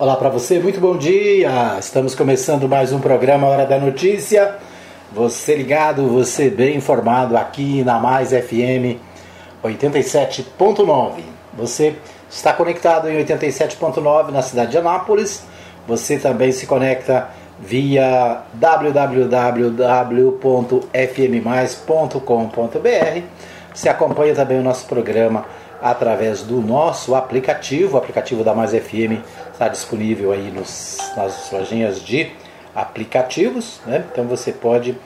Olá para você, muito bom dia. Estamos começando mais um programa Hora da Notícia. Você ligado, você bem informado aqui na Mais FM 87.9. Você está conectado em 87.9 na cidade de Anápolis. Você também se conecta via www.fmmais.com.br. Você acompanha também o nosso programa através do nosso aplicativo, o aplicativo da Mais FM está disponível aí nos, nas lojinhas de aplicativos, né? então você pode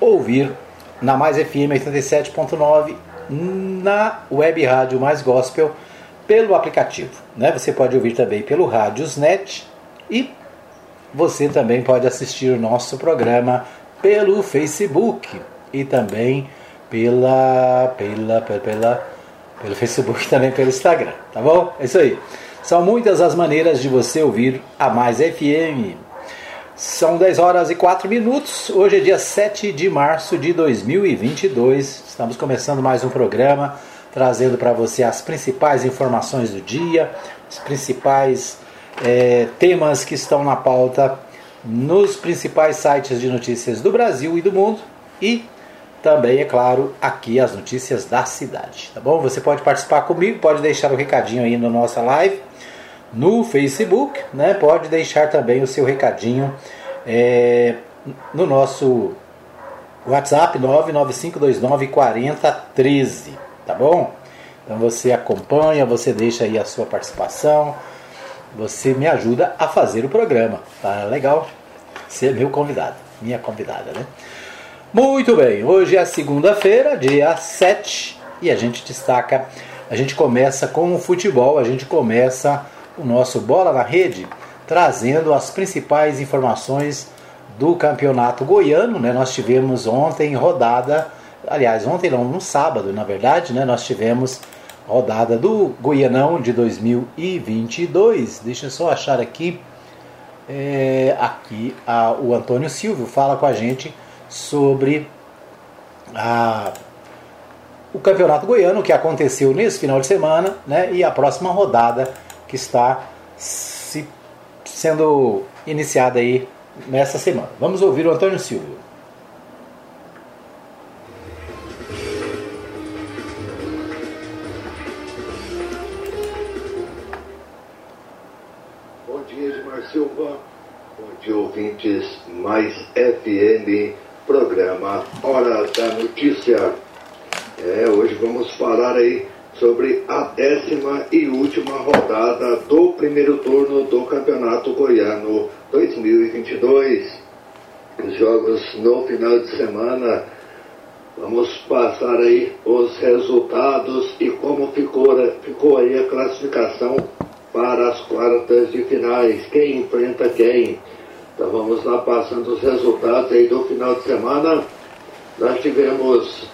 ouvir na Mais FM 87.9 na web rádio Mais Gospel pelo aplicativo. Né? Você pode ouvir também pelo Rádiosnet e você também pode assistir o nosso programa pelo Facebook e também pela, pela, pela, pela pelo Facebook e também pelo Instagram, tá bom? É isso aí. São muitas as maneiras de você ouvir a Mais FM. São 10 horas e 4 minutos. Hoje é dia 7 de março de 2022. Estamos começando mais um programa trazendo para você as principais informações do dia, os principais é, temas que estão na pauta nos principais sites de notícias do Brasil e do mundo e também, é claro, aqui as notícias da cidade, tá bom? Você pode participar comigo, pode deixar o um recadinho aí na nossa live no Facebook, né? Pode deixar também o seu recadinho é, no nosso WhatsApp 995294013, tá bom? Então você acompanha, você deixa aí a sua participação, você me ajuda a fazer o programa, tá legal? Ser meu convidado, minha convidada, né? Muito bem, hoje é segunda-feira, dia 7, e a gente destaca, a gente começa com o futebol, a gente começa o nosso Bola na Rede, trazendo as principais informações do campeonato goiano. Né? Nós tivemos ontem rodada, aliás, ontem não, no sábado, na verdade, né? nós tivemos rodada do Goianão de 2022. Deixa eu só achar aqui. É, aqui a, o Antônio Silvio fala com a gente sobre a, o Campeonato Goiano que aconteceu nesse final de semana né, e a próxima rodada que está se, sendo iniciada aí nessa semana. Vamos ouvir o Antônio Silvio. Bom dia, Edmar Silva. Bom dia, ouvintes mais FM programa Hora da Notícia. É, hoje vamos falar aí sobre a décima e última rodada do primeiro turno do Campeonato Goiano 2022. Os jogos no final de semana. Vamos passar aí os resultados e como ficou, ficou aí a classificação para as quartas de finais. Quem enfrenta quem? Então vamos lá passando os resultados aí do final de semana. Nós tivemos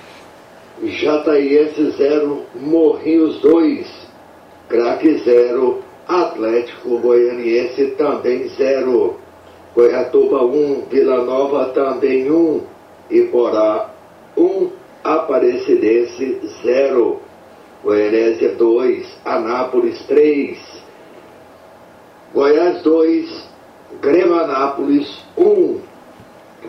Jataiense 0, Morrinhos 2, Craque 0, Atlético Goianiense também 0, Goiatuba 1, Vila Nova também 1, Iporá 1, Aparecidense 0, Goianésia 2, Anápolis 3, Goiás 2, Grêmio-Anápolis 1.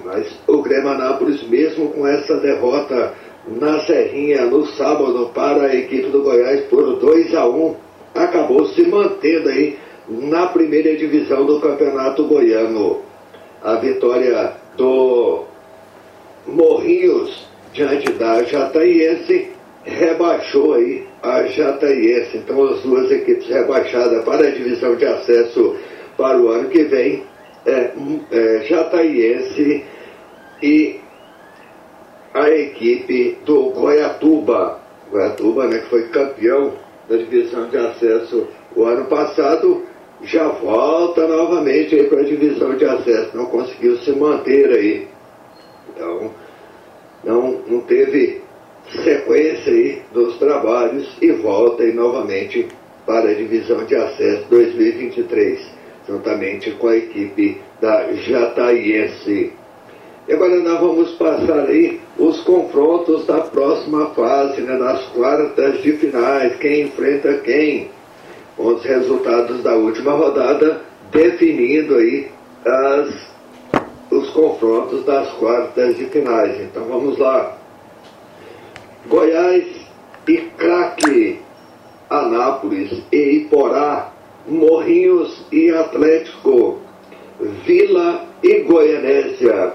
Mas o Grêmio-Anápolis, mesmo com essa derrota na Serrinha no sábado para a equipe do Goiás por 2 a 1, acabou se mantendo aí na primeira divisão do Campeonato Goiano. A vitória do Morrinhos diante da Jataiense rebaixou aí a Jataiense. Então as duas equipes rebaixadas para a divisão de acesso para o ano que vem é, é, Jataiense e a equipe do Goiatuba. Goiatuba, né, que foi campeão da divisão de acesso o ano passado, já volta novamente para a divisão de acesso. Não conseguiu se manter aí. Então, não, não teve sequência aí dos trabalhos e volta aí novamente para a divisão de acesso 2023 juntamente com a equipe da Jataiense. E agora nós vamos passar aí os confrontos da próxima fase, né, nas quartas de finais, quem enfrenta quem. Com os resultados da última rodada definindo aí as, os confrontos das quartas de finais. Então vamos lá. Goiás e Craque, Anápolis e Iporá, Morrinhos e Atlético, Vila e Goianésia.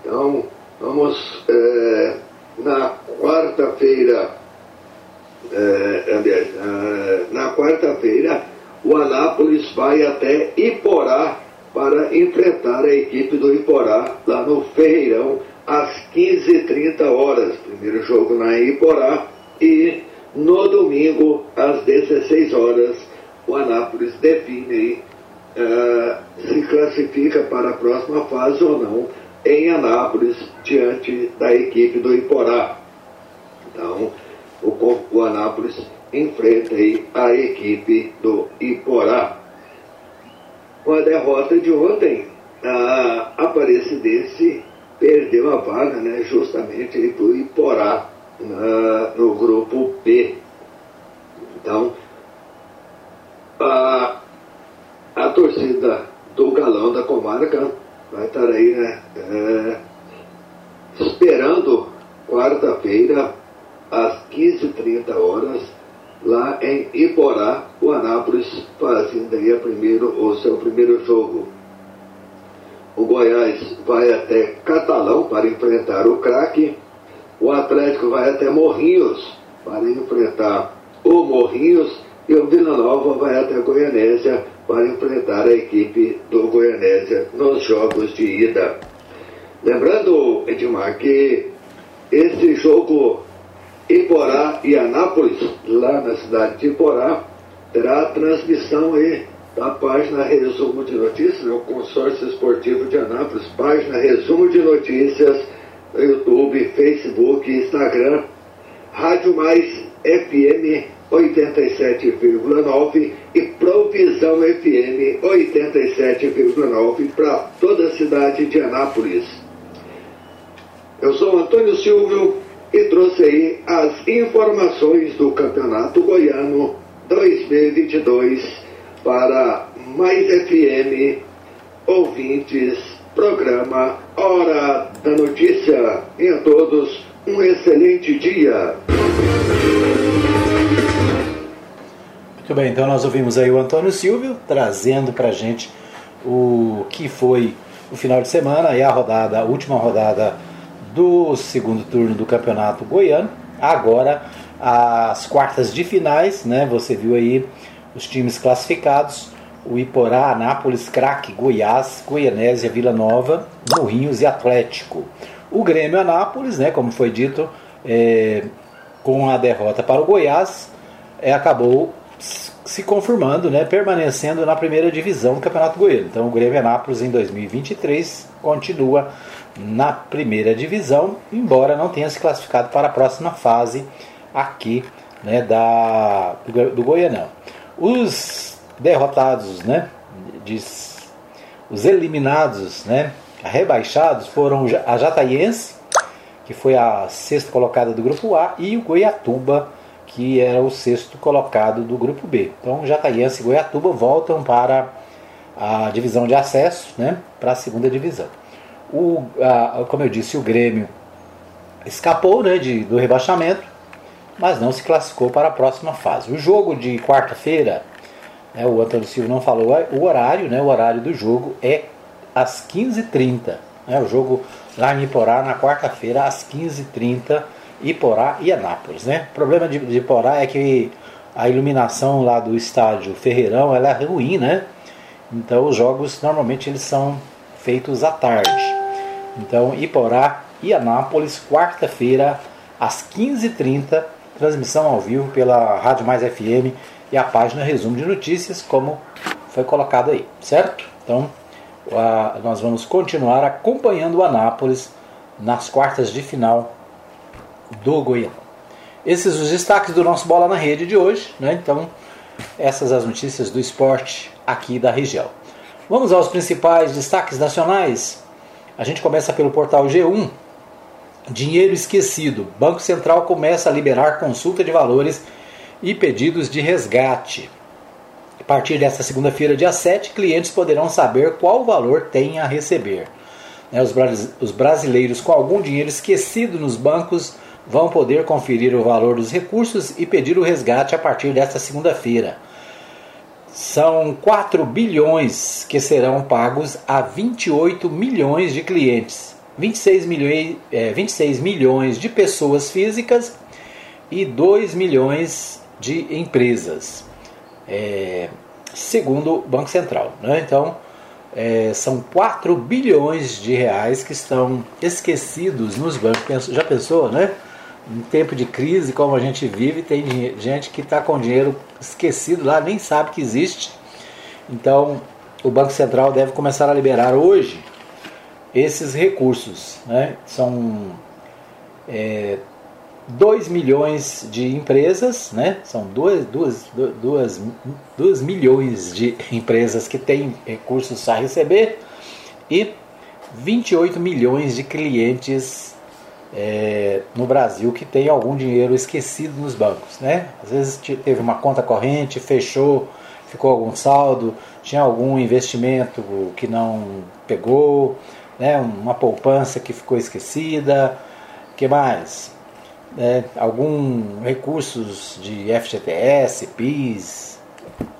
Então, vamos é, na quarta-feira, é, é, na quarta-feira, o Anápolis vai até Iporá para enfrentar a equipe do Iporá lá no Ferreirão às 15h30 horas. Primeiro jogo na Iporá e no domingo às 16 horas o Anápolis define uh, se classifica para a próxima fase ou não em Anápolis diante da equipe do Iporá. Então o, o Anápolis enfrenta aí a equipe do Iporá. Com a derrota de ontem, a Aparecidense perdeu a vaga né, justamente para o Iporá na, no grupo B. Então, a, a torcida do Galão da Comarca vai estar aí né, é, esperando quarta-feira às 15h30 horas lá em Iporá, o Anápolis fazendo aí a primeiro, o seu primeiro jogo. O Goiás vai até Catalão para enfrentar o craque. O Atlético vai até Morrinhos para enfrentar o Morrinhos. E o Vila Nova vai até Goianésia para enfrentar a equipe do Goianésia nos jogos de ida. Lembrando, Edmar, que esse jogo Iporá e Anápolis, lá na cidade de Iporá, terá transmissão aí da página Resumo de Notícias, o Consórcio Esportivo de Anápolis, página Resumo de Notícias, no YouTube, Facebook, Instagram, Rádio Mais FM 87,9 e Provisão FM 87,9 para toda a cidade de Anápolis. Eu sou Antônio Silvio e trouxe aí as informações do Campeonato Goiano 2022 para Mais FM ouvintes, programa Hora da Notícia. E a todos um excelente dia. Muito bem, então nós ouvimos aí o Antônio Silvio trazendo para gente o que foi o final de semana e a rodada, a última rodada do segundo turno do Campeonato Goiano. Agora as quartas de finais, né? Você viu aí os times classificados: o Iporá, Anápolis, Craque, Goiás, Goianésia, Vila Nova, Morrinhos e Atlético. O Grêmio Anápolis, né? Como foi dito, é, com a derrota para o Goiás, é, acabou se confirmando, né, permanecendo na primeira divisão do Campeonato Goiano. Então o Grêmio Anápolis em 2023 continua na primeira divisão, embora não tenha se classificado para a próxima fase aqui né, da, do, do Goianão. Os derrotados, né, diz, os eliminados, né, rebaixados foram a Jataiense, que foi a sexta colocada do grupo A, e o Goiatuba, que era o sexto colocado do grupo B. Então Jataiense e Goiatuba voltam para a divisão de acesso, né, para a segunda divisão. O, a, como eu disse, o Grêmio escapou né, de, do rebaixamento, mas não se classificou para a próxima fase. O jogo de quarta-feira, né, o Antônio Silva não falou o horário, né, o horário do jogo é às 15h30. Né, o jogo lá em Iporá, na quarta-feira, às 15h30, Iporá e Anápolis. Né? O problema de, de Iporá é que a iluminação lá do estádio Ferreirão ela é ruim, né? Então os jogos normalmente eles são feitos à tarde. Então, Iporá e Anápolis, quarta-feira, às 15h30, transmissão ao vivo pela Rádio Mais FM e a página Resumo de Notícias, como foi colocado aí, certo? Então, nós vamos continuar acompanhando o Anápolis nas quartas de final do Goiânia. Esses os destaques do nosso Bola na Rede de hoje, né? Então, essas as notícias do esporte aqui da região. Vamos aos principais destaques nacionais. A gente começa pelo portal G1. Dinheiro esquecido. Banco Central começa a liberar consulta de valores e pedidos de resgate. partir desta segunda-feira, dia 7, clientes poderão saber qual valor têm a receber. Né, os brasileiros com algum dinheiro esquecido nos bancos vão poder conferir o valor dos recursos e pedir o resgate a partir desta segunda-feira. São 4 bilhões que serão pagos a 28 milhões de clientes, 26 milhões, é, 26 milhões de pessoas físicas e 2 milhões de empresas, é, segundo o Banco Central. Né? Então, é, são 4 bilhões de reais que estão esquecidos nos bancos. Já pensou, né? Em tempo de crise como a gente vive, tem gente que está com dinheiro esquecido lá, nem sabe que existe. Então, o Banco Central deve começar a liberar hoje esses recursos. Né? São é, 2 milhões de empresas, né? são 2, 2, 2, 2 milhões de empresas que têm recursos a receber e 28 milhões de clientes é, no Brasil que tem algum dinheiro esquecido nos bancos. Né? Às vezes teve uma conta corrente, fechou, ficou algum saldo, tinha algum investimento que não pegou, né? uma poupança que ficou esquecida. que mais? É, algum recursos de FGTS, PIS,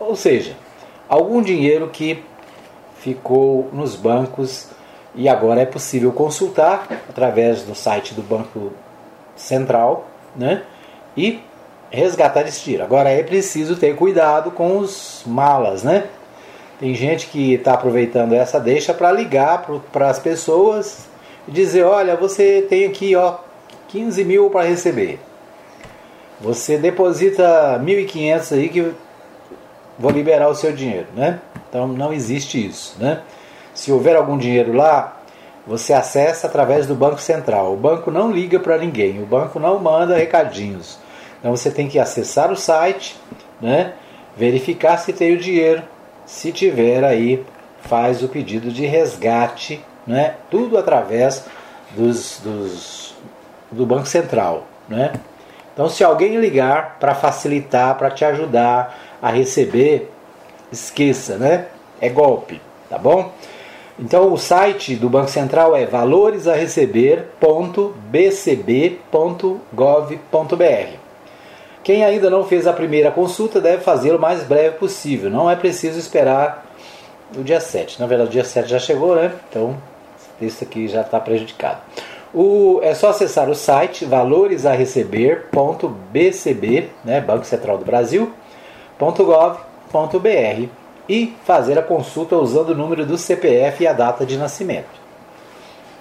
ou seja, algum dinheiro que ficou nos bancos e agora é possível consultar através do site do Banco Central né, e resgatar esse dinheiro. Agora é preciso ter cuidado com os malas, né? Tem gente que está aproveitando essa deixa para ligar para as pessoas e dizer: olha, você tem aqui ó, 15 mil para receber. Você deposita 1.500 aí que vou liberar o seu dinheiro, né? Então não existe isso, né? Se houver algum dinheiro lá, você acessa através do Banco Central. O banco não liga para ninguém, o banco não manda recadinhos. Então você tem que acessar o site, né? verificar se tem o dinheiro. Se tiver aí, faz o pedido de resgate, né? tudo através dos, dos, do Banco Central. Né? Então, se alguém ligar para facilitar, para te ajudar a receber, esqueça, né? É golpe, tá bom? Então o site do Banco Central é valoresareceber.bcb.gov.br. Quem ainda não fez a primeira consulta deve fazê-lo o mais breve possível. Não é preciso esperar o dia 7. Na verdade, o dia 7 já chegou, né? Então, isso aqui já está prejudicado. O, é só acessar o site valoresareceber.bcb, né, Banco Central do Brasil, e fazer a consulta usando o número do CPF e a data de nascimento.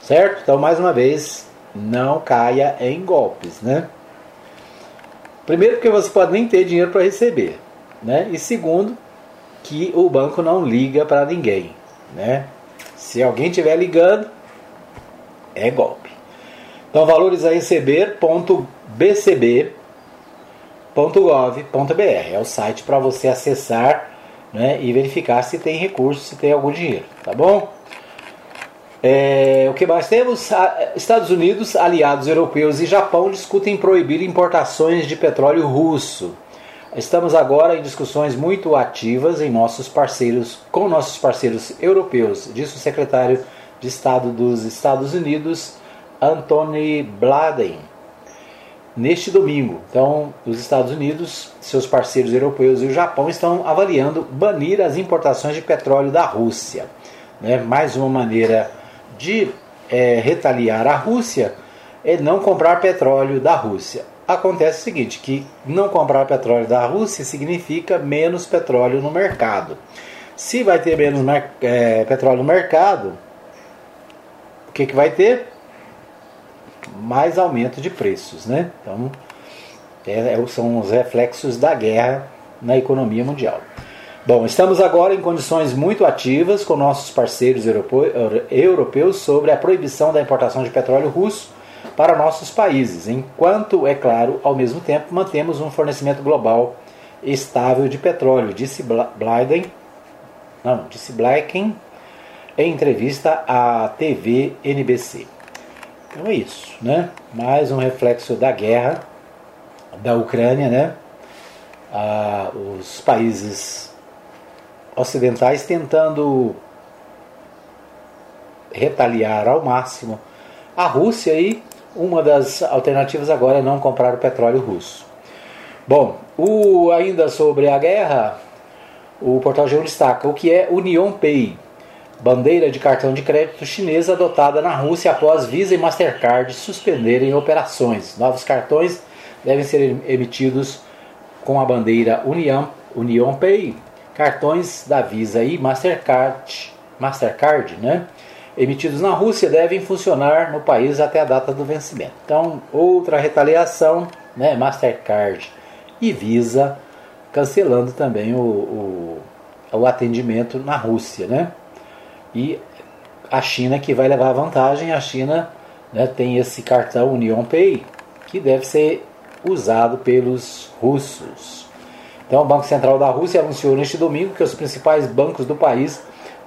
Certo? Então, mais uma vez, não caia em golpes, né? Primeiro, porque você pode nem ter dinheiro para receber, né? E segundo, que o banco não liga para ninguém, né? Se alguém estiver ligando, é golpe. Então, valores a receber.bcb.gov.br é o site para você acessar né, e verificar se tem recurso, se tem algum dinheiro, tá bom? É, o que mais temos? Estados Unidos, aliados europeus e Japão discutem proibir importações de petróleo russo. Estamos agora em discussões muito ativas em nossos parceiros, com nossos parceiros europeus, disse o secretário de Estado dos Estados Unidos, Anthony Blinken neste domingo. Então, os Estados Unidos, seus parceiros europeus e o Japão estão avaliando banir as importações de petróleo da Rússia. Né? Mais uma maneira de é, retaliar a Rússia é não comprar petróleo da Rússia. Acontece o seguinte, que não comprar petróleo da Rússia significa menos petróleo no mercado. Se vai ter menos é, petróleo no mercado, o que, que vai ter? Mais aumento de preços. Né? Então, é, é, são os reflexos da guerra na economia mundial. Bom, estamos agora em condições muito ativas com nossos parceiros europeus sobre a proibição da importação de petróleo russo para nossos países, enquanto, é claro, ao mesmo tempo mantemos um fornecimento global estável de petróleo, disse Biden, não, disse Blinken em entrevista à TV NBC. Então é isso, né? Mais um reflexo da guerra da Ucrânia, né? Ah, os países ocidentais tentando retaliar ao máximo a Rússia e uma das alternativas agora é não comprar o petróleo russo. Bom, o, ainda sobre a guerra, o portal G1 destaca o que é Union Pay, bandeira de cartão de crédito chinesa adotada na Rússia após Visa e Mastercard suspenderem operações. Novos cartões devem ser emitidos com a bandeira Union Pay, cartões da Visa e Mastercard, Mastercard, né? emitidos na Rússia devem funcionar no país até a data do vencimento. Então, outra retaliação, né, Mastercard e Visa cancelando também o, o, o atendimento na Rússia, né? E a China que vai levar vantagem, a China né, tem esse cartão Union Pay que deve ser usado pelos russos. Então, o Banco Central da Rússia anunciou neste domingo que os principais bancos do país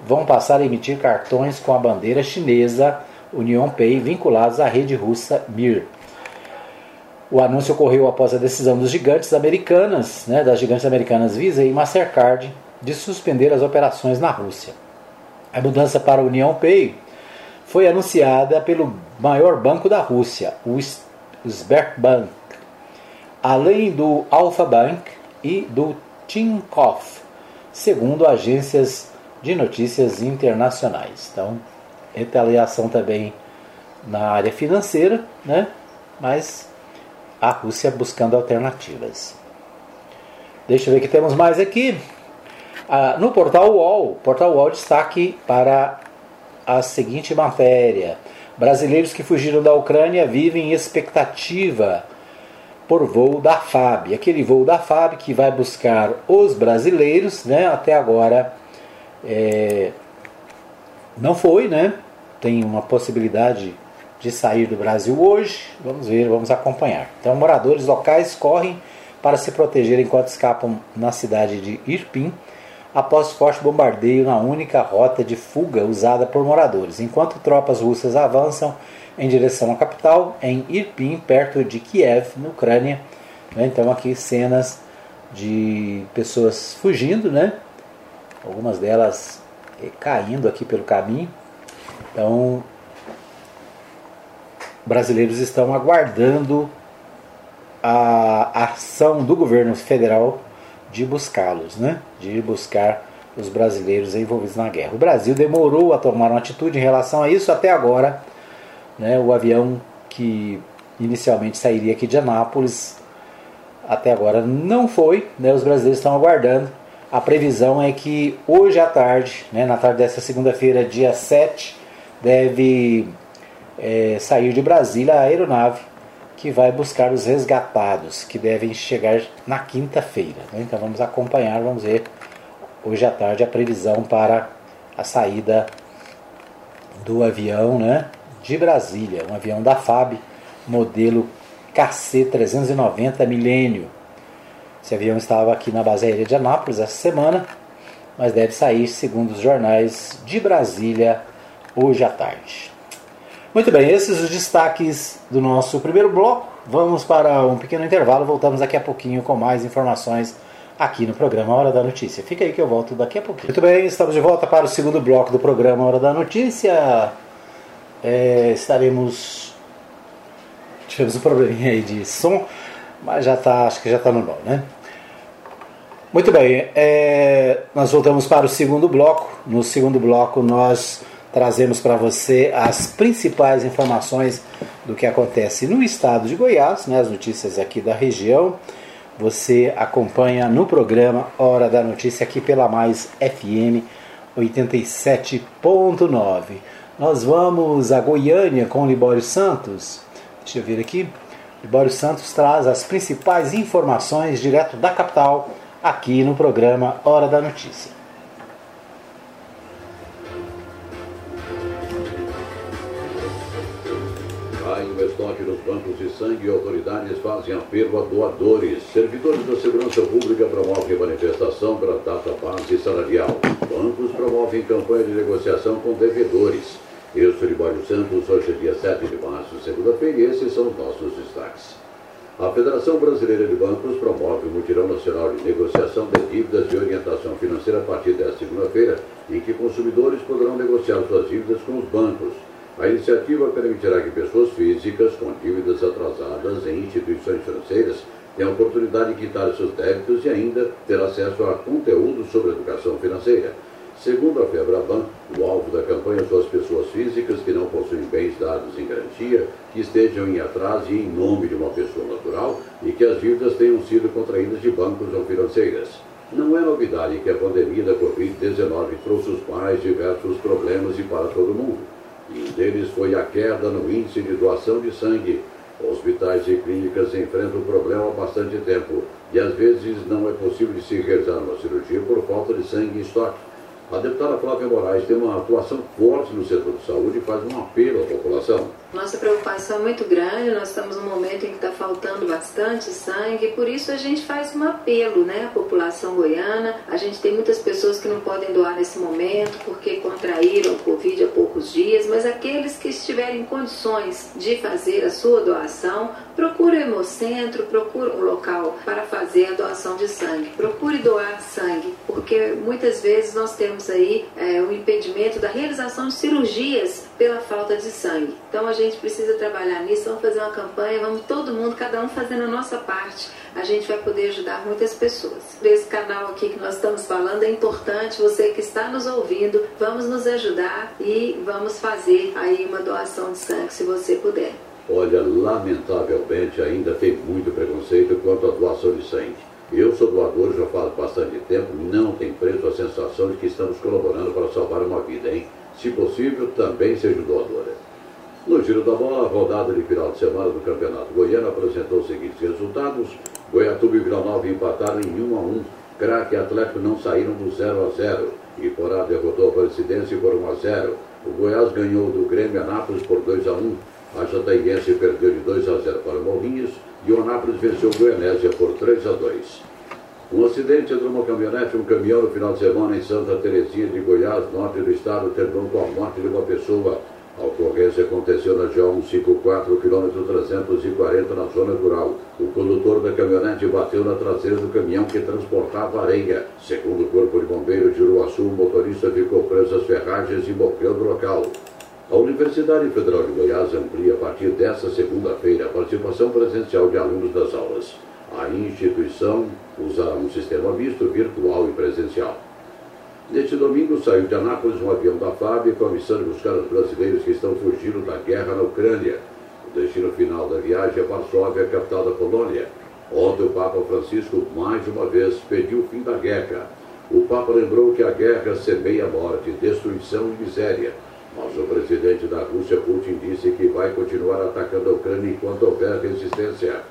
vão passar a emitir cartões com a bandeira chinesa Union Pay vinculados à rede russa Mir. O anúncio ocorreu após a decisão dos gigantes americanas, né, das gigantes americanas Visa e Mastercard, de suspender as operações na Rússia. A mudança para a Union Pay foi anunciada pelo maior banco da Rússia, o Sberbank, além do Alfa Bank e do Tinkoff, segundo agências de notícias internacionais. Então, retaliação também na área financeira, né? mas a Rússia buscando alternativas. Deixa eu ver o que temos mais aqui. Ah, no portal UOL, portal UOL destaque para a seguinte matéria: Brasileiros que fugiram da Ucrânia vivem expectativa por voo da FAB. Aquele voo da FAB que vai buscar os brasileiros, né? Até agora é, não foi, né? Tem uma possibilidade de sair do Brasil hoje. Vamos ver, vamos acompanhar. Então, moradores locais correm para se proteger enquanto escapam na cidade de Irpin após forte bombardeio na única rota de fuga usada por moradores, enquanto tropas russas avançam em direção à capital, em Irpin, perto de Kiev, na Ucrânia. Né? Então, aqui cenas de pessoas fugindo, né? algumas delas caindo aqui pelo caminho. Então, brasileiros estão aguardando a ação do governo federal de buscá-los, né? de ir buscar os brasileiros envolvidos na guerra. O Brasil demorou a tomar uma atitude em relação a isso até agora. Né? O avião que inicialmente sairia aqui de Anápolis até agora não foi, né? os brasileiros estão aguardando a previsão é que hoje à tarde, né, na tarde dessa segunda-feira, dia 7, deve é, sair de Brasília a aeronave que vai buscar os resgatados, que devem chegar na quinta-feira. Né? Então vamos acompanhar, vamos ver hoje à tarde a previsão para a saída do avião né, de Brasília, um avião da FAB, modelo KC-390 Milênio esse avião estava aqui na base aérea de Anápolis essa semana, mas deve sair, segundo os jornais de Brasília, hoje à tarde. Muito bem, esses os destaques do nosso primeiro bloco. Vamos para um pequeno intervalo, voltamos daqui a pouquinho com mais informações aqui no programa Hora da Notícia. Fica aí que eu volto daqui a pouquinho. Muito bem, estamos de volta para o segundo bloco do programa Hora da Notícia. É, estaremos. Tivemos um probleminha aí de som, mas já está, acho que já está normal, né? Muito bem, é, nós voltamos para o segundo bloco. No segundo bloco, nós trazemos para você as principais informações do que acontece no estado de Goiás, né, as notícias aqui da região. Você acompanha no programa Hora da Notícia aqui pela Mais FM 87.9. Nós vamos a Goiânia com Libório Santos. Deixa eu ver aqui. Libório Santos traz as principais informações direto da capital aqui no programa Hora da Notícia. Estoque nos bancos de sangue e autoridades fazem apelo a doadores. Servidores da segurança pública promovem manifestação para data base salarial. Bancos promovem campanha de negociação com devedores. Eu sou Libório Santos, hoje é dia 7 de março, segunda-feira, e esses são os nossos destaques. A Federação Brasileira de Bancos promove o Mutirão Nacional de Negociação de Dívidas e Orientação Financeira a partir desta segunda-feira, em que consumidores poderão negociar suas dívidas com os bancos. A iniciativa permitirá que pessoas físicas com dívidas atrasadas em instituições financeiras tenham a oportunidade de quitar seus débitos e ainda ter acesso a conteúdo sobre educação financeira. Segundo a Febraban, o alvo da campanha são as pessoas físicas que não possuem bens dados em garantia, que estejam em atraso e em nome de uma pessoa natural e que as dívidas tenham sido contraídas de bancos ou financeiras. Não é novidade que a pandemia da Covid-19 trouxe os mais diversos problemas e para todo mundo. E um deles foi a queda no índice de doação de sangue. Hospitais e clínicas enfrentam o problema há bastante tempo e às vezes não é possível de se realizar uma cirurgia por falta de sangue em estoque. A deputada Flávia Moraes tem uma atuação forte no setor de saúde e faz um apelo à população. Nossa preocupação é muito grande, nós estamos num momento em que está faltando bastante sangue, por isso a gente faz um apelo né, à população goiana. A gente tem muitas pessoas que não podem doar nesse momento porque contraíram o Covid há poucos dias, mas aqueles que estiverem em condições de fazer a sua doação, procure o Hemocentro, procure um local para fazer a doação de sangue. Procure doar sangue, porque muitas vezes nós temos aí é, o impedimento da realização de cirurgias pela falta de sangue. Então a gente precisa trabalhar nisso, vamos fazer uma campanha, vamos todo mundo, cada um fazendo a nossa parte. A gente vai poder ajudar muitas pessoas. Esse canal aqui que nós estamos falando é importante, você que está nos ouvindo, vamos nos ajudar e vamos fazer aí uma doação de sangue se você puder. Olha, lamentavelmente ainda tem muito preconceito quanto à doação de sangue. Eu sou doador já faz bastante tempo, não tem preço a sensação de que estamos colaborando para salvar uma vida, hein? Se possível, também seja doadora. No giro da bola, a rodada de final de semana do Campeonato Goiano apresentou os seguintes resultados. Goiatuba e Vila Nova empataram em 1 a 1. Craque e Atlético não saíram do 0 a 0. Iporá derrotou a Presidência por 1 a 0. O Goiás ganhou do Grêmio Anápolis por 2 a 1. A Jataiense perdeu de 2 a 0 para o Morrinhos e o Anápolis venceu o Goianésia por 3 a 2. Um acidente entre uma caminhonete e um caminhão no final de semana em Santa Terezinha de Goiás, norte do estado, terminou com a morte de uma pessoa. A ocorrência aconteceu na GO 154, quilômetro 340, na zona rural. O condutor da caminhonete bateu na traseira do caminhão que transportava areia. Segundo o Corpo de Bombeiros de Uruaçu, o motorista ficou preso às ferragens e morreu no local. A Universidade Federal de Goiás amplia a partir desta segunda-feira a participação presencial de alunos das aulas. A instituição usará um sistema misto virtual e presencial. Neste domingo saiu de Anápolis um avião da FAB com a missão de buscar os brasileiros que estão fugindo da guerra na Ucrânia. O destino final da viagem é Varsóvia, capital da Polônia. Ontem o Papa Francisco mais uma vez pediu o fim da guerra. O Papa lembrou que a guerra semeia morte, destruição e miséria mas o presidente da Rússia, Putin, disse que vai continuar atacando a Ucrânia enquanto houver resistência.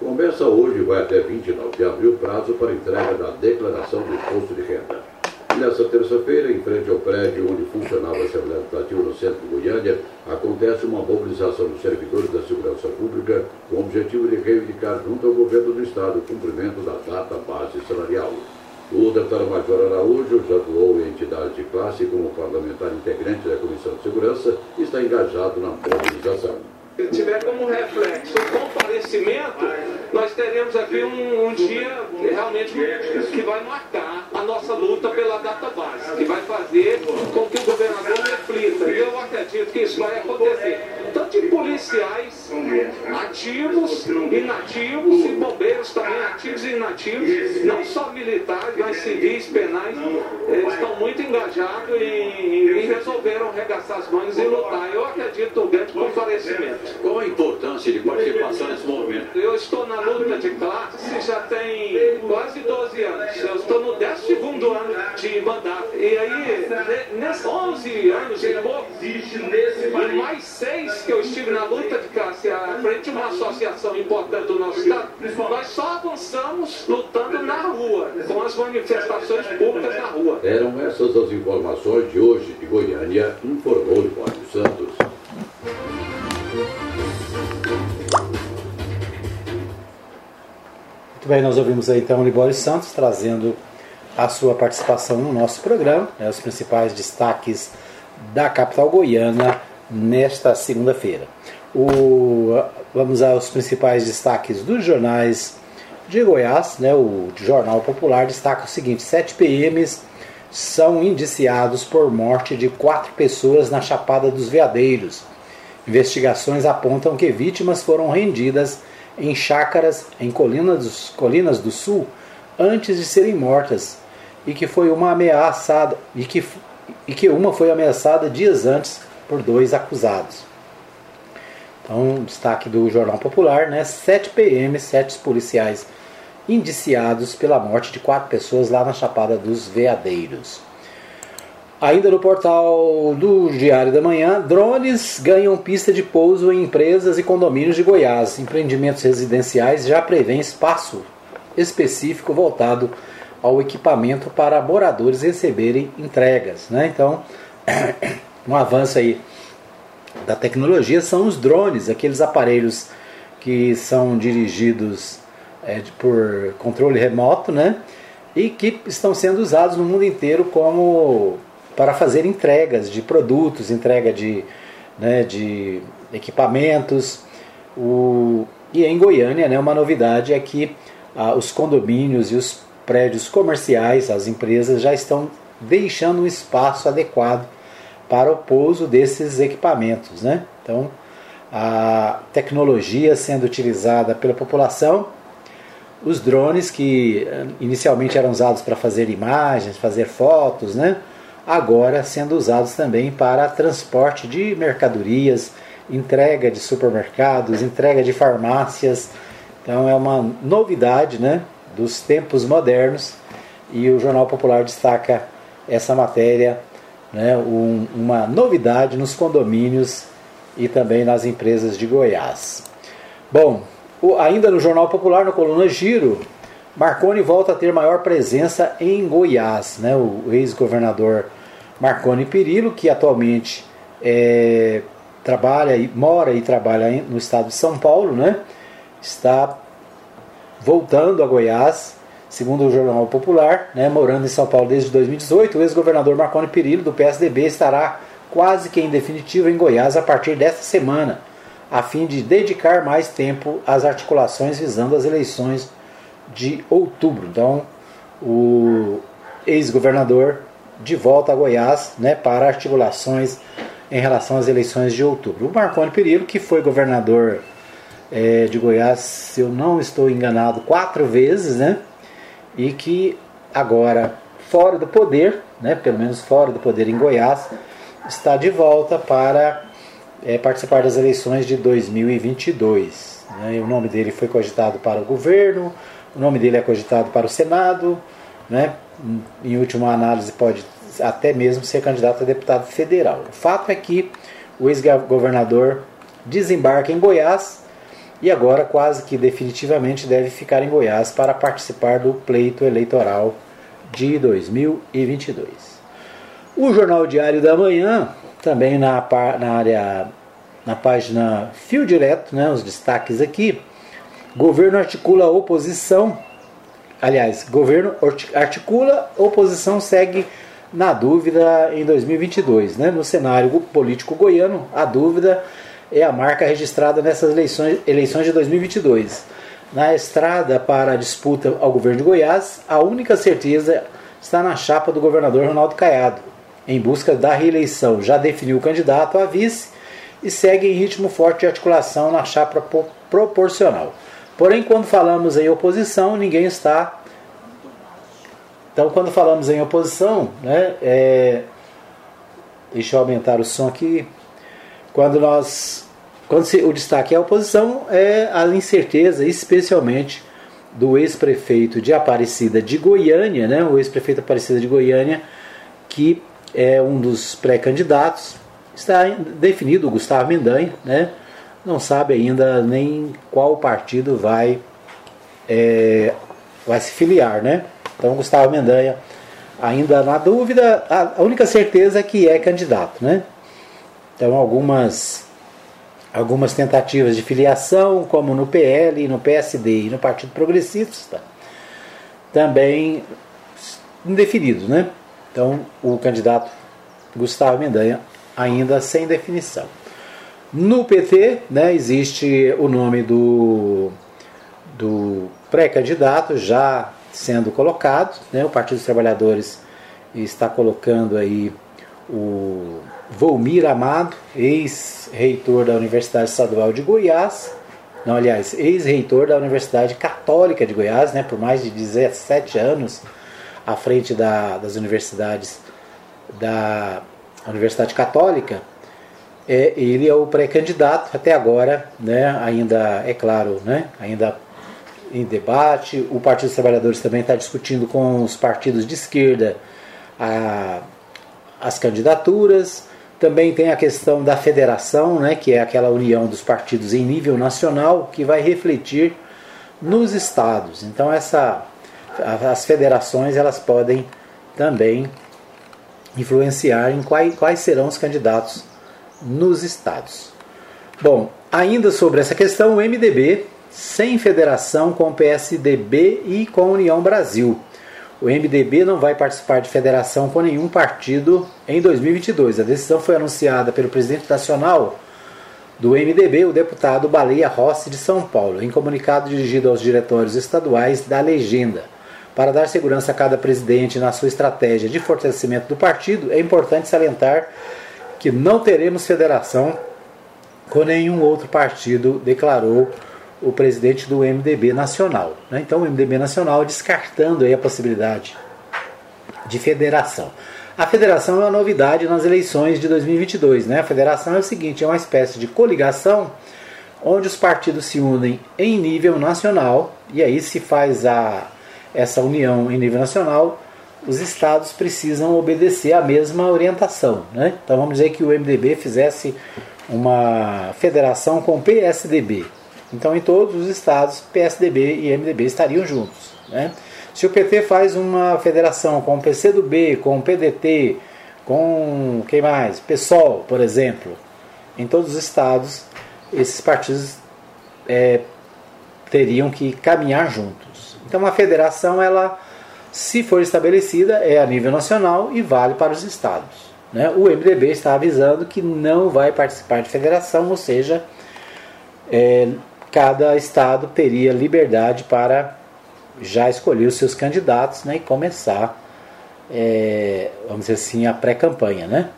Começa hoje e vai até 29 de abril prazo para entrega da declaração do imposto de renda. Nessa terça-feira, em frente ao prédio onde funcionava a Assembleia Legislativa no centro de Goiânia, acontece uma mobilização dos servidores da segurança pública com o objetivo de reivindicar junto ao governo do Estado o cumprimento da data base salarial. O deputado Major Araújo já atuou em entidades de classe como parlamentar integrante da Comissão de Segurança e está engajado na mobilização. Se tiver como reflexo o comparecimento, nós teremos aqui um, um dia realmente que vai marcar a nossa luta pela data base, que vai fazer com que o governador reflita. E eu acredito que isso vai acontecer. Tanto em policiais ativos, inativos, e bombeiros também ativos e inativos, não só militares, mas civis, penais, eles estão muito engajados e, resolveram arregaçar as mãos e lutar. Eu acredito no grande comparecimento. Qual a importância de participação nesse movimento? Eu estou na luta de classe já tem quase 12 anos. Eu estou no 12 ano de mandato. E aí, nesses 11 anos e pouco, e mais seis que eu estive na luta de classe à frente de uma associação importante do nosso Estado, nós só avançamos lutando na rua, com as manifestações públicas na rua. Eram essas as informações de hoje de Goiânia, informou Libório Santos. Muito bem, nós ouvimos aí então o Libório Santos trazendo a sua participação no nosso programa, né, os principais destaques da capital goiana nesta segunda-feira. Vamos aos principais destaques dos jornais de Goiás. Né? O Jornal Popular destaca o seguinte: 7 PMs são indiciados por morte de quatro pessoas na Chapada dos Veadeiros. Investigações apontam que vítimas foram rendidas em chácaras em Colinas, Colinas do Sul antes de serem mortas e que foi uma ameaçada e que, e que uma foi ameaçada dias antes por dois acusados. Então, destaque do Jornal Popular, né? 7 PM, 7 policiais indiciados pela morte de quatro pessoas lá na Chapada dos Veadeiros. Ainda no portal do Diário da Manhã, drones ganham pista de pouso em empresas e condomínios de Goiás. Empreendimentos residenciais já prevêem espaço específico voltado ao equipamento para moradores receberem entregas. Né? Então, um avanço aí da tecnologia são os drones, aqueles aparelhos que são dirigidos é, por controle remoto, né? E que estão sendo usados no mundo inteiro como para fazer entregas de produtos, entrega de, né, de equipamentos. O, e em Goiânia, né, uma novidade é que ah, os condomínios e os prédios comerciais, as empresas já estão deixando um espaço adequado para o pouso desses equipamentos. Né? Então, a tecnologia sendo utilizada pela população, os drones que eh, inicialmente eram usados para fazer imagens, fazer fotos, né? agora sendo usados também para transporte de mercadorias, entrega de supermercados, entrega de farmácias. Então é uma novidade né, dos tempos modernos e o Jornal Popular destaca essa matéria né, um, uma novidade nos condomínios e também nas empresas de Goiás. Bom, o, ainda no Jornal Popular, na coluna Giro, Marconi volta a ter maior presença em Goiás. Né? O ex-governador Marconi Perillo, que atualmente é, trabalha, mora e trabalha no estado de São Paulo, né? está voltando a Goiás Segundo o Jornal Popular, né, morando em São Paulo desde 2018, o ex-governador Marconi Perillo, do PSDB, estará quase que em definitivo em Goiás a partir desta semana, a fim de dedicar mais tempo às articulações visando as eleições de outubro. Então, o ex-governador de volta a Goiás né, para articulações em relação às eleições de outubro. O Marconi Perillo, que foi governador é, de Goiás, se eu não estou enganado, quatro vezes, né? E que agora, fora do poder, né, pelo menos fora do poder em Goiás, está de volta para é, participar das eleições de 2022. Né, o nome dele foi cogitado para o governo, o nome dele é cogitado para o Senado, né, em última análise pode até mesmo ser candidato a deputado federal. O fato é que o ex-governador desembarca em Goiás e agora quase que definitivamente deve ficar em Goiás para participar do pleito eleitoral de 2022. O Jornal Diário da Manhã, também na, na área, na página Fio Direto, né, os destaques aqui, governo articula oposição, aliás, governo articula, oposição segue na dúvida em 2022. Né? No cenário político goiano, a dúvida é a marca registrada nessas eleições, eleições de 2022. Na estrada para a disputa ao governo de Goiás, a única certeza está na chapa do governador Ronaldo Caiado. Em busca da reeleição, já definiu o candidato a vice e segue em ritmo forte de articulação na chapa proporcional. Porém, quando falamos em oposição, ninguém está. Então, quando falamos em oposição, né, é... deixa eu aumentar o som aqui. Quando nós quando se, o destaque é a oposição é a incerteza, especialmente do ex-prefeito de Aparecida de Goiânia, né, o ex-prefeito Aparecida de Goiânia, que é um dos pré-candidatos, está definido, o Gustavo Mendanha, né, não sabe ainda nem qual partido vai, é, vai se filiar. Né? Então, Gustavo Mendanha, ainda na dúvida, a única certeza é que é candidato. Né? Então, algumas, algumas tentativas de filiação, como no PL, no PSD e no Partido Progressista, também indefinidos. Né? Então, o candidato Gustavo Mendanha ainda sem definição. No PT, né, existe o nome do, do pré-candidato já sendo colocado, né, o Partido dos Trabalhadores está colocando aí o Volmir Amado, ex-reitor da Universidade Estadual de Goiás, não, aliás, ex-reitor da Universidade Católica de Goiás, né, por mais de 17 anos à frente da, das universidades da Universidade Católica, é, ele é o pré-candidato até agora, né, ainda é claro, né, ainda em debate. O Partido dos Trabalhadores também está discutindo com os partidos de esquerda a, as candidaturas. Também tem a questão da federação, né, que é aquela união dos partidos em nível nacional que vai refletir nos estados. Então essa, as federações elas podem também influenciar em quais, quais serão os candidatos nos estados. Bom, ainda sobre essa questão, o MDB sem federação com o PSDB e com a União Brasil. O MDB não vai participar de federação com nenhum partido em 2022. A decisão foi anunciada pelo presidente nacional do MDB, o deputado Baleia Rossi de São Paulo, em comunicado dirigido aos diretórios estaduais da legenda. Para dar segurança a cada presidente na sua estratégia de fortalecimento do partido, é importante salientar que não teremos federação com nenhum outro partido, declarou o presidente do MDB Nacional. Né? Então, o MDB Nacional descartando a possibilidade de federação. A federação é uma novidade nas eleições de 2022. Né? A federação é o seguinte: é uma espécie de coligação onde os partidos se unem em nível nacional e aí se faz a, essa união em nível nacional os estados precisam obedecer a mesma orientação. Né? Então vamos dizer que o MDB fizesse uma federação com o PSDB. Então em todos os estados, PSDB e MDB estariam juntos. Né? Se o PT faz uma federação com o PCdoB, com o PDT, com quem mais? PSOL, por exemplo, em todos os estados, esses partidos é, teriam que caminhar juntos. Então a federação ela se for estabelecida, é a nível nacional e vale para os estados. Né? O MDB está avisando que não vai participar de federação, ou seja, é, cada estado teria liberdade para já escolher os seus candidatos né, e começar, é, vamos dizer assim, a pré-campanha. Né?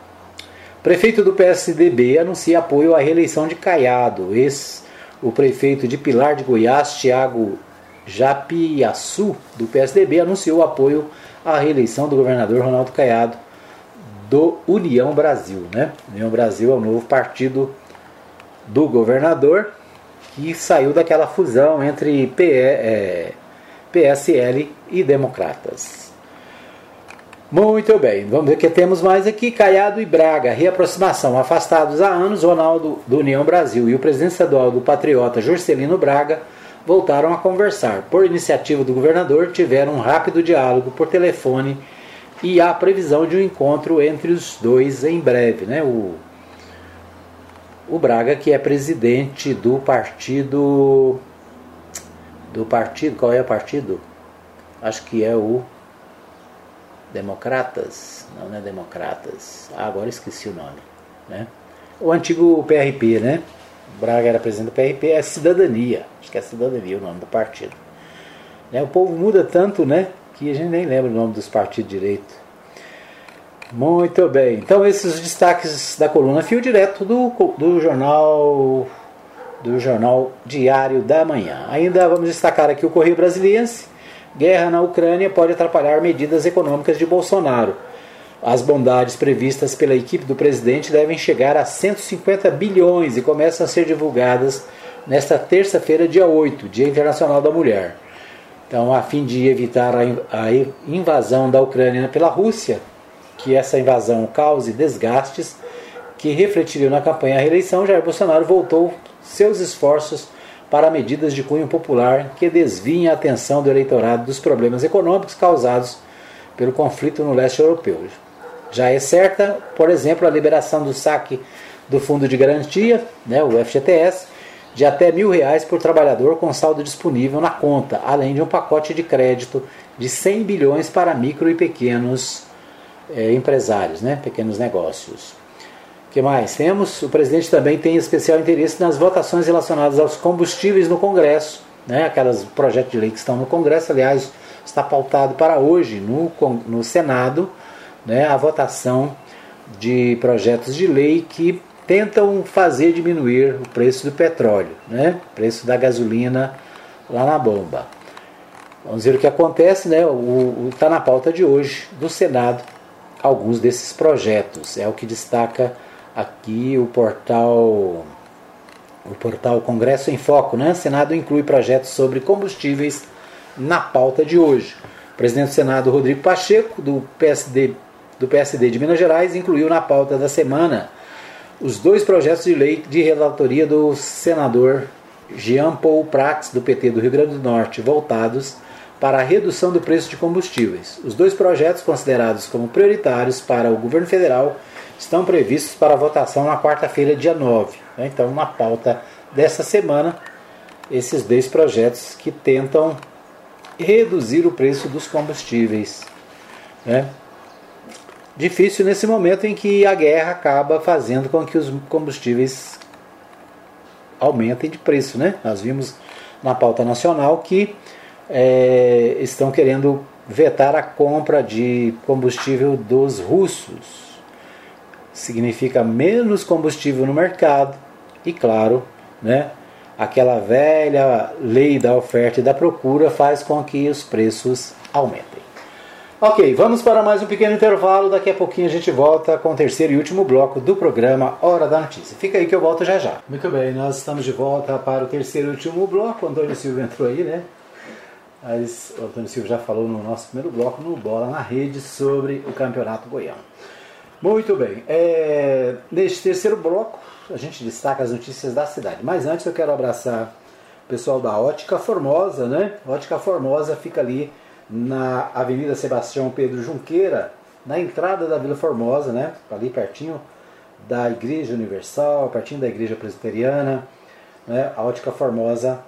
Prefeito do PSDB anuncia apoio à reeleição de Caiado. Esse, o prefeito de Pilar de Goiás, Tiago Japiaçu, do PSDB, anunciou apoio à reeleição do governador Ronaldo Caiado do União Brasil. Né? União Brasil é o novo partido do governador que saiu daquela fusão entre PE, é, PSL e Democratas. Muito bem, vamos ver o que temos mais aqui. Caiado e Braga, reaproximação. Afastados há anos, Ronaldo do União Brasil e o presidente estadual do Patriota, Juscelino Braga, voltaram a conversar. Por iniciativa do governador, tiveram um rápido diálogo por telefone e há previsão de um encontro entre os dois em breve. Né? O, o Braga, que é presidente do partido. Do partido. Qual é o partido? Acho que é o. Democratas? Não, não é Democratas. Ah, agora esqueci o nome. Né? O antigo PRP, né? Braga era presidente do PRP, é Cidadania. Acho que é Cidadania o nome do partido. Né? O povo muda tanto, né? Que a gente nem lembra o nome dos partidos direito. Muito bem. Então esses destaques da coluna Fio Direto do, do jornal do jornal Diário da Manhã. Ainda vamos destacar aqui o Correio Brasiliense. Guerra na Ucrânia pode atrapalhar medidas econômicas de Bolsonaro. As bondades previstas pela equipe do presidente devem chegar a 150 bilhões e começam a ser divulgadas nesta terça-feira, dia 8, Dia Internacional da Mulher. Então, a fim de evitar a invasão da Ucrânia pela Rússia, que essa invasão cause desgastes que refletiriam na campanha à reeleição, Jair Bolsonaro voltou seus esforços para medidas de cunho popular que desviem a atenção do eleitorado dos problemas econômicos causados pelo conflito no leste europeu. Já é certa, por exemplo, a liberação do saque do Fundo de Garantia, né, o FGTS, de até mil reais por trabalhador com saldo disponível na conta, além de um pacote de crédito de 100 bilhões para micro e pequenos é, empresários, né, pequenos negócios. que mais? Temos, o presidente também tem especial interesse nas votações relacionadas aos combustíveis no Congresso, né? aquelas projetos de lei que estão no Congresso, aliás, está pautado para hoje no, no Senado né? a votação de projetos de lei que tentam fazer diminuir o preço do petróleo, né? o preço da gasolina lá na bomba. Vamos ver o que acontece, né? Está na pauta de hoje do Senado alguns desses projetos. É o que destaca aqui o portal o portal Congresso em Foco, né? Senado inclui projetos sobre combustíveis na pauta de hoje. O presidente do Senado, Rodrigo Pacheco, do PSD, do PSD de Minas Gerais, incluiu na pauta da semana os dois projetos de lei de relatoria do senador Jean Paul Prats, do PT do Rio Grande do Norte, voltados para a redução do preço de combustíveis. Os dois projetos, considerados como prioritários para o governo federal, estão previstos para votação na quarta-feira, dia 9. Né? Então, na pauta dessa semana, esses dois projetos que tentam reduzir o preço dos combustíveis. Né? Difícil nesse momento em que a guerra acaba fazendo com que os combustíveis aumentem de preço. Né? Nós vimos na pauta nacional que é, estão querendo vetar a compra de combustível dos russos. Significa menos combustível no mercado e, claro, né, aquela velha lei da oferta e da procura faz com que os preços aumentem. Ok, vamos para mais um pequeno intervalo. Daqui a pouquinho a gente volta com o terceiro e último bloco do programa Hora da Notícia. Fica aí que eu volto já já. Muito bem, nós estamos de volta para o terceiro e último bloco. Antônio Silva entrou aí, né? Mas o Antônio Silva já falou no nosso primeiro bloco, no Bola na Rede, sobre o Campeonato Goiano. Muito bem, é, neste terceiro bloco a gente destaca as notícias da cidade. Mas antes eu quero abraçar o pessoal da Ótica Formosa, né? Ótica Formosa fica ali na Avenida Sebastião Pedro Junqueira, na entrada da Vila Formosa, né? Ali pertinho da Igreja Universal, pertinho da Igreja Presbiteriana. Né? A Ótica Formosa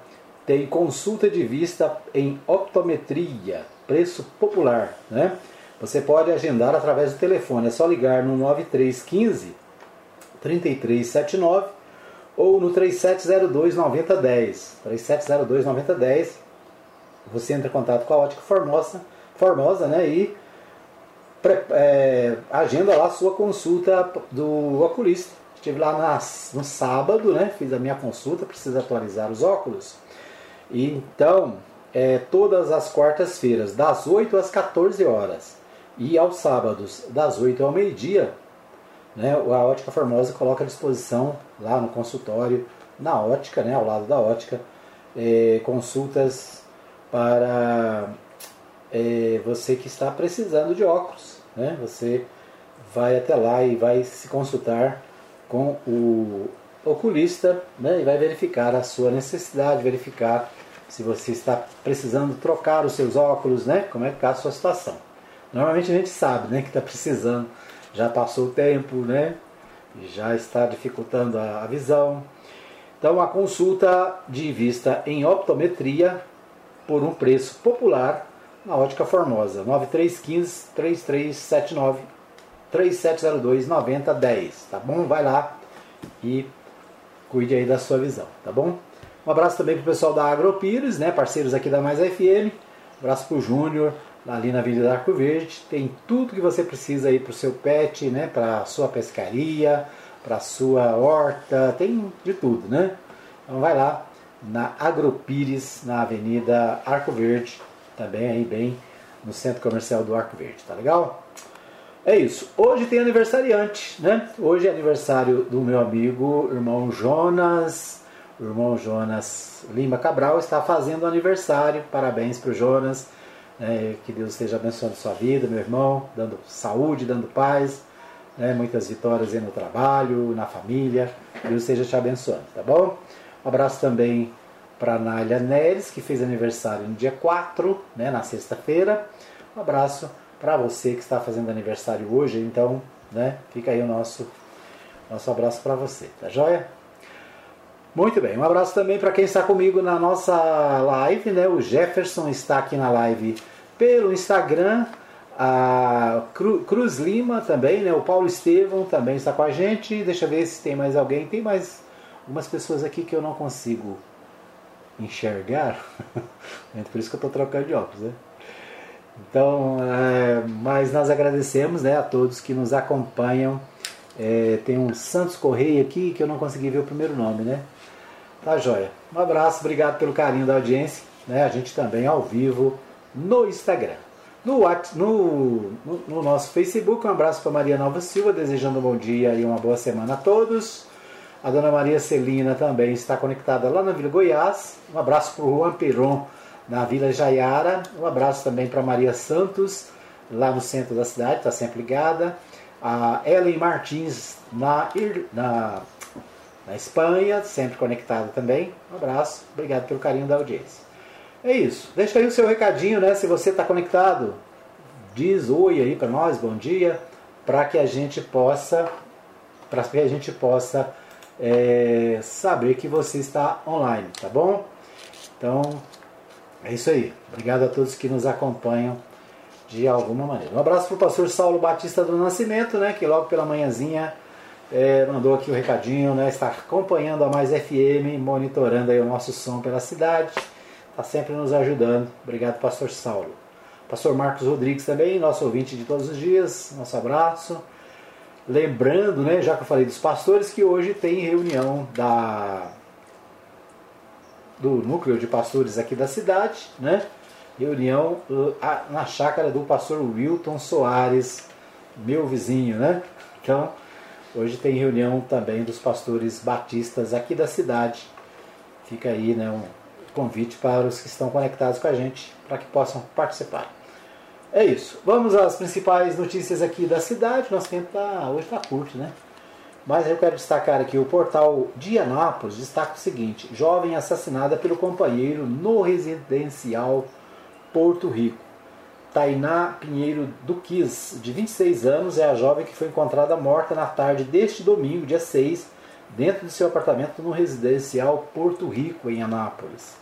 tem consulta de vista em optometria, preço popular. Né? Você pode agendar através do telefone, é só ligar no 9315 3379 ou no 3702 9010. 3702 9010. Você entra em contato com a Ótica Formosa, Formosa né? e é, agenda lá a sua consulta do oculista. Estive lá nas, no sábado, né? fiz a minha consulta, precisa atualizar os óculos. Então, é, todas as quartas-feiras, das 8 às 14 horas, e aos sábados, das 8 ao meio-dia, né, a Ótica Formosa coloca à disposição lá no consultório, na ótica, né, ao lado da ótica, é, consultas para é, você que está precisando de óculos. Né? Você vai até lá e vai se consultar com o oculista né, e vai verificar a sua necessidade, verificar se você está precisando trocar os seus óculos, né? Como é que está a sua situação. Normalmente a gente sabe, né, que está precisando, já passou o tempo, né? Já está dificultando a, visão. Então a consulta de vista em optometria por um preço popular na Ótica Formosa, 9315 3379 3702 9010, tá bom? Vai lá e cuide aí da sua visão, tá bom? Um abraço também para o pessoal da Agropires, né, parceiros aqui da Mais FM. Um abraço para o Júnior, ali na Avenida Arco Verde. Tem tudo que você precisa aí para o seu pet, né, para sua pescaria, para sua horta, tem de tudo, né? Então vai lá na Agropires, na Avenida Arco Verde, também aí bem no centro comercial do Arco Verde, tá legal? É isso. Hoje tem aniversariante, né? Hoje é aniversário do meu amigo, irmão Jonas o irmão Jonas Lima Cabral está fazendo aniversário. Parabéns para o Jonas. É, que Deus esteja abençoando sua vida, meu irmão, dando saúde, dando paz, né, muitas vitórias aí no trabalho, na família. Deus esteja te abençoando, tá bom? Um abraço também para a Nália Neres, que fez aniversário no dia 4, né, na sexta-feira. Um abraço para você que está fazendo aniversário hoje, então, né, fica aí o nosso, nosso abraço para você, tá joia? Muito bem, um abraço também para quem está comigo na nossa live, né? O Jefferson está aqui na live pelo Instagram. A Cru, Cruz Lima também, né? O Paulo Estevão também está com a gente. Deixa eu ver se tem mais alguém. Tem mais umas pessoas aqui que eu não consigo enxergar. Por isso que eu estou trocando de óculos, né? Então, é, mas nós agradecemos né, a todos que nos acompanham. É, tem um Santos Correia aqui que eu não consegui ver o primeiro nome, né? Tá joia. Um abraço, obrigado pelo carinho da audiência. Né? A gente também ao vivo no Instagram. No, no, no, no nosso Facebook, um abraço para Maria Nova Silva, desejando um bom dia e uma boa semana a todos. A dona Maria Celina também está conectada lá na Vila Goiás. Um abraço para o Juan Peron, na Vila Jaiara. Um abraço também para Maria Santos, lá no centro da cidade, está sempre ligada. A Ellen Martins, na, na, na Espanha, sempre conectada também. Um abraço, obrigado pelo carinho da audiência. É isso. Deixa aí o seu recadinho, né? Se você está conectado, diz oi aí para nós, bom dia, para que a gente possa, para que a gente possa é, saber que você está online, tá bom? Então, é isso aí. Obrigado a todos que nos acompanham de alguma maneira. Um abraço para o pastor Saulo Batista do Nascimento, né, que logo pela manhãzinha é, mandou aqui o recadinho, né, está acompanhando a Mais FM, monitorando aí o nosso som pela cidade, está sempre nos ajudando. Obrigado, pastor Saulo. Pastor Marcos Rodrigues também, nosso ouvinte de todos os dias, nosso abraço. Lembrando, né, já que eu falei dos pastores, que hoje tem reunião da do núcleo de pastores aqui da cidade, né? Reunião uh, na chácara do pastor Wilton Soares, meu vizinho, né? Então, hoje tem reunião também dos pastores batistas aqui da cidade. Fica aí, né, um convite para os que estão conectados com a gente para que possam participar. É isso. Vamos às principais notícias aqui da cidade. Nosso tempo tá, hoje está curto, né? Mas eu quero destacar aqui o portal de Anápolis destaca o seguinte: jovem assassinada pelo companheiro no residencial Porto Rico. Tainá Pinheiro Duquis, de 26 anos, é a jovem que foi encontrada morta na tarde deste domingo, dia 6, dentro de seu apartamento no residencial Porto Rico, em Anápolis.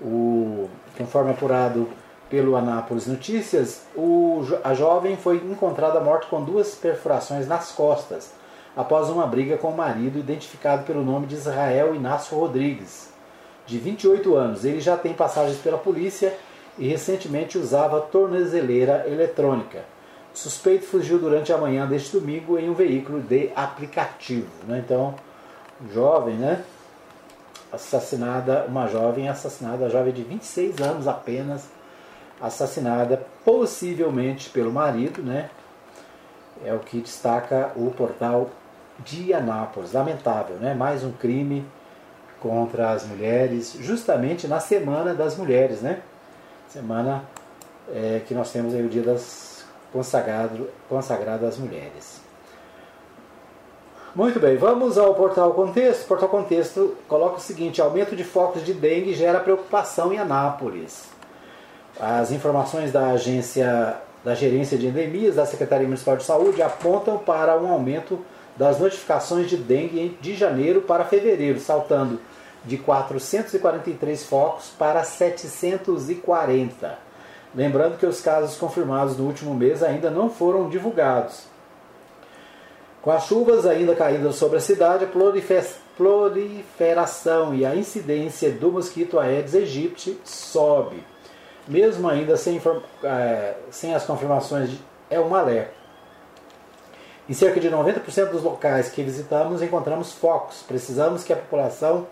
O, conforme apurado pelo Anápolis Notícias, o, a jovem foi encontrada morta com duas perfurações nas costas, após uma briga com o marido, identificado pelo nome de Israel Inácio Rodrigues, de 28 anos. Ele já tem passagens pela polícia e recentemente usava tornozeleira eletrônica. O suspeito fugiu durante a manhã deste domingo em um veículo de aplicativo. Né? Então, jovem, né? Assassinada, uma jovem assassinada, jovem de 26 anos apenas, assassinada possivelmente pelo marido, né? É o que destaca o portal de Anápolis. Lamentável, né? Mais um crime contra as mulheres, justamente na Semana das Mulheres, né? Semana é, que nós temos aí o dia das consagrado, às mulheres. Muito bem, vamos ao portal Contexto. O portal Contexto coloca o seguinte: aumento de focos de dengue gera preocupação em Anápolis. As informações da agência da Gerência de Endemias da Secretaria Municipal de Saúde apontam para um aumento das notificações de dengue de janeiro para fevereiro, saltando de 443 focos para 740. Lembrando que os casos confirmados no último mês ainda não foram divulgados. Com as chuvas ainda caídas sobre a cidade, a proliferação e a incidência do mosquito Aedes aegypti sobe mesmo ainda sem, é, sem as confirmações, de, é um alerta. Em cerca de 90% dos locais que visitamos encontramos focos. Precisamos que a população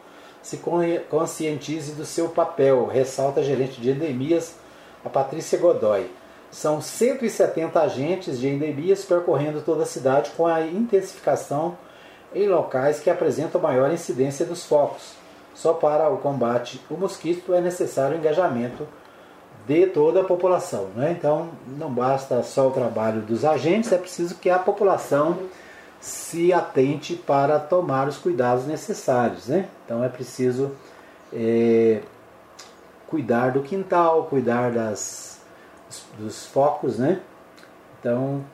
se conscientize do seu papel, ressalta a gerente de endemias, a Patrícia Godoy. São 170 agentes de endemias percorrendo toda a cidade com a intensificação em locais que apresentam maior incidência dos focos. Só para o combate ao mosquito é necessário engajamento de toda a população. Né? Então, não basta só o trabalho dos agentes, é preciso que a população se atente para tomar os cuidados necessários. Né? Então, é preciso é, cuidar do quintal, cuidar das, dos focos. Né? Então,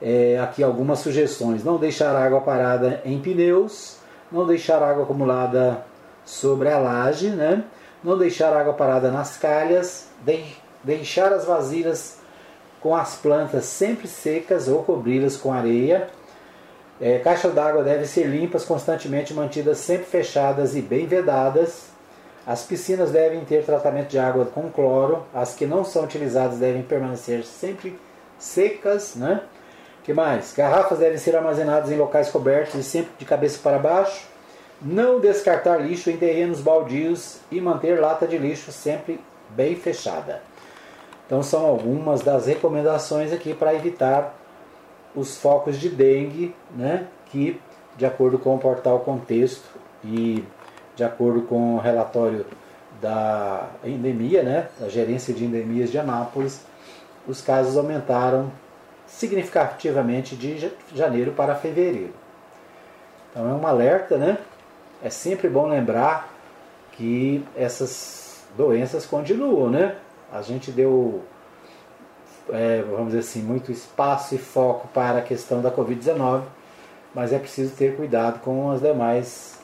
é, aqui algumas sugestões: não deixar água parada em pneus, não deixar água acumulada sobre a laje, né? não deixar água parada nas calhas, deixar as vasilhas com as plantas sempre secas ou cobri-las com areia. É, caixas d'água devem ser limpas, constantemente mantidas sempre fechadas e bem vedadas. As piscinas devem ter tratamento de água com cloro. As que não são utilizadas devem permanecer sempre secas, né? que mais? Garrafas devem ser armazenadas em locais cobertos e sempre de cabeça para baixo. Não descartar lixo em terrenos baldios e manter lata de lixo sempre bem fechada. Então são algumas das recomendações aqui para evitar os focos de dengue, né, que de acordo com o portal Contexto e de acordo com o relatório da endemia, né, da gerência de endemias de Anápolis, os casos aumentaram significativamente de janeiro para fevereiro. Então é um alerta, né? É sempre bom lembrar que essas doenças continuam, né? A gente deu, é, vamos dizer assim, muito espaço e foco para a questão da Covid-19, mas é preciso ter cuidado com as demais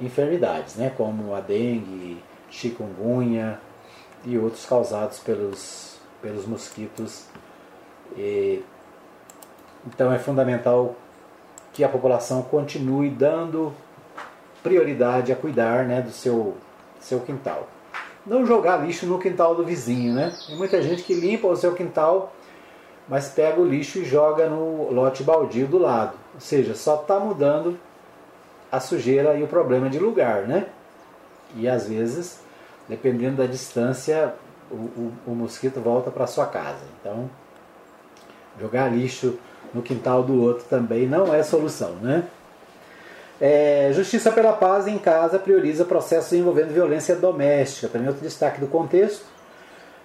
enfermidades, né? Como a dengue, chikungunya e outros causados pelos, pelos mosquitos e, então é fundamental que a população continue dando prioridade a cuidar né, do seu, seu quintal. Não jogar lixo no quintal do vizinho, né? Tem muita gente que limpa o seu quintal, mas pega o lixo e joga no lote baldio do lado. Ou seja, só está mudando a sujeira e o problema de lugar, né? E às vezes, dependendo da distância, o, o, o mosquito volta para sua casa. Então, Jogar lixo no quintal do outro também não é solução, né? É, Justiça pela Paz em casa prioriza processos envolvendo violência doméstica. Também outro destaque do contexto.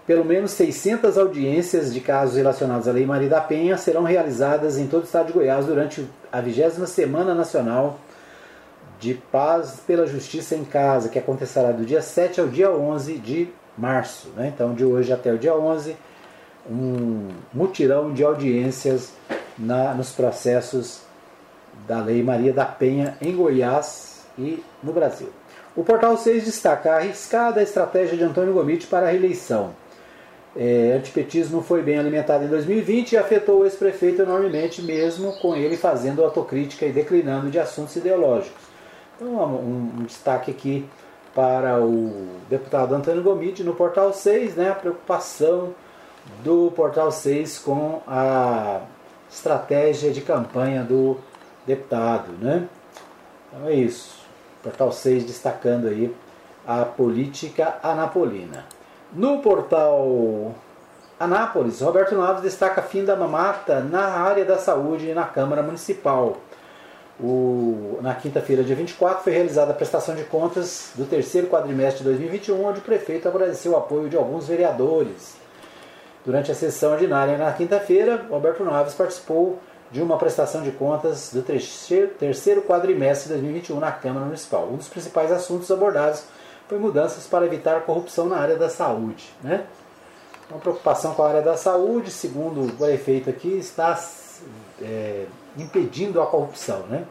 Pelo menos 600 audiências de casos relacionados à Lei Maria da Penha serão realizadas em todo o estado de Goiás durante a 20 Semana Nacional de Paz pela Justiça em Casa, que acontecerá do dia 7 ao dia 11 de março. Né? Então, de hoje até o dia 11 um mutirão de audiências na, nos processos da Lei Maria da Penha em Goiás e no Brasil. O Portal 6 destaca a arriscada estratégia de Antônio Gomiti para a reeleição. É, antipetismo foi bem alimentado em 2020 e afetou o ex-prefeito enormemente, mesmo com ele fazendo autocrítica e declinando de assuntos ideológicos. Então, um, um destaque aqui para o deputado Antônio Gomiti no Portal 6, né, a preocupação do Portal 6 com a estratégia de campanha do deputado. Né? Então é isso. Portal 6 destacando aí a política anapolina. No portal Anápolis, Roberto Naves destaca fim da mamata na área da saúde e na Câmara Municipal. O, na quinta-feira, dia 24, foi realizada a prestação de contas do terceiro quadrimestre de 2021, onde o prefeito agradeceu o apoio de alguns vereadores. Durante a sessão ordinária na quinta-feira, Roberto Naves participou de uma prestação de contas do terceiro quadrimestre de 2021 na Câmara Municipal. Um dos principais assuntos abordados foi mudanças para evitar corrupção na área da saúde. Né? Uma preocupação com a área da saúde, segundo o prefeito aqui, está é, impedindo a corrupção. Né?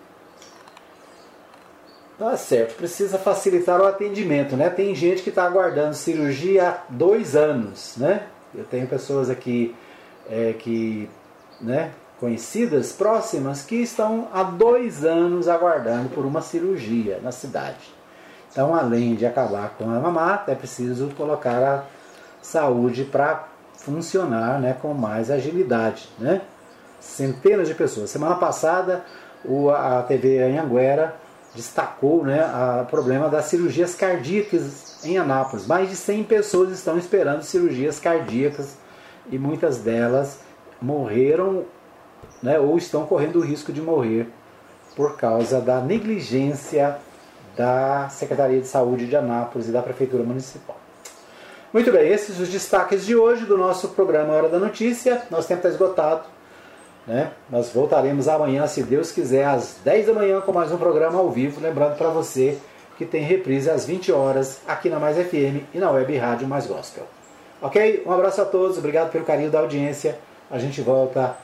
Tá certo, precisa facilitar o atendimento. Né? Tem gente que está aguardando cirurgia há dois anos. Né? Eu tenho pessoas aqui é, que, né, conhecidas, próximas, que estão há dois anos aguardando por uma cirurgia na cidade. Então, além de acabar com a mamata, é preciso colocar a saúde para funcionar né, com mais agilidade. Né? Centenas de pessoas. Semana passada, o, a TV Anhanguera destacou né, o problema das cirurgias cardíacas em Anápolis. Mais de 100 pessoas estão esperando cirurgias cardíacas e muitas delas morreram né, ou estão correndo o risco de morrer por causa da negligência da Secretaria de Saúde de Anápolis e da Prefeitura Municipal. Muito bem, esses os destaques de hoje do nosso programa Hora da Notícia. Nosso tempo está esgotado. Né? Nós voltaremos amanhã, se Deus quiser, às 10 da manhã com mais um programa ao vivo. Lembrando para você que tem reprise às 20 horas aqui na Mais FM e na Web Rádio Mais Gospel. Ok? Um abraço a todos, obrigado pelo carinho da audiência. A gente volta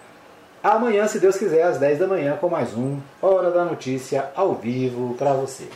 amanhã, se Deus quiser, às 10 da manhã com mais um Hora da Notícia ao vivo para você.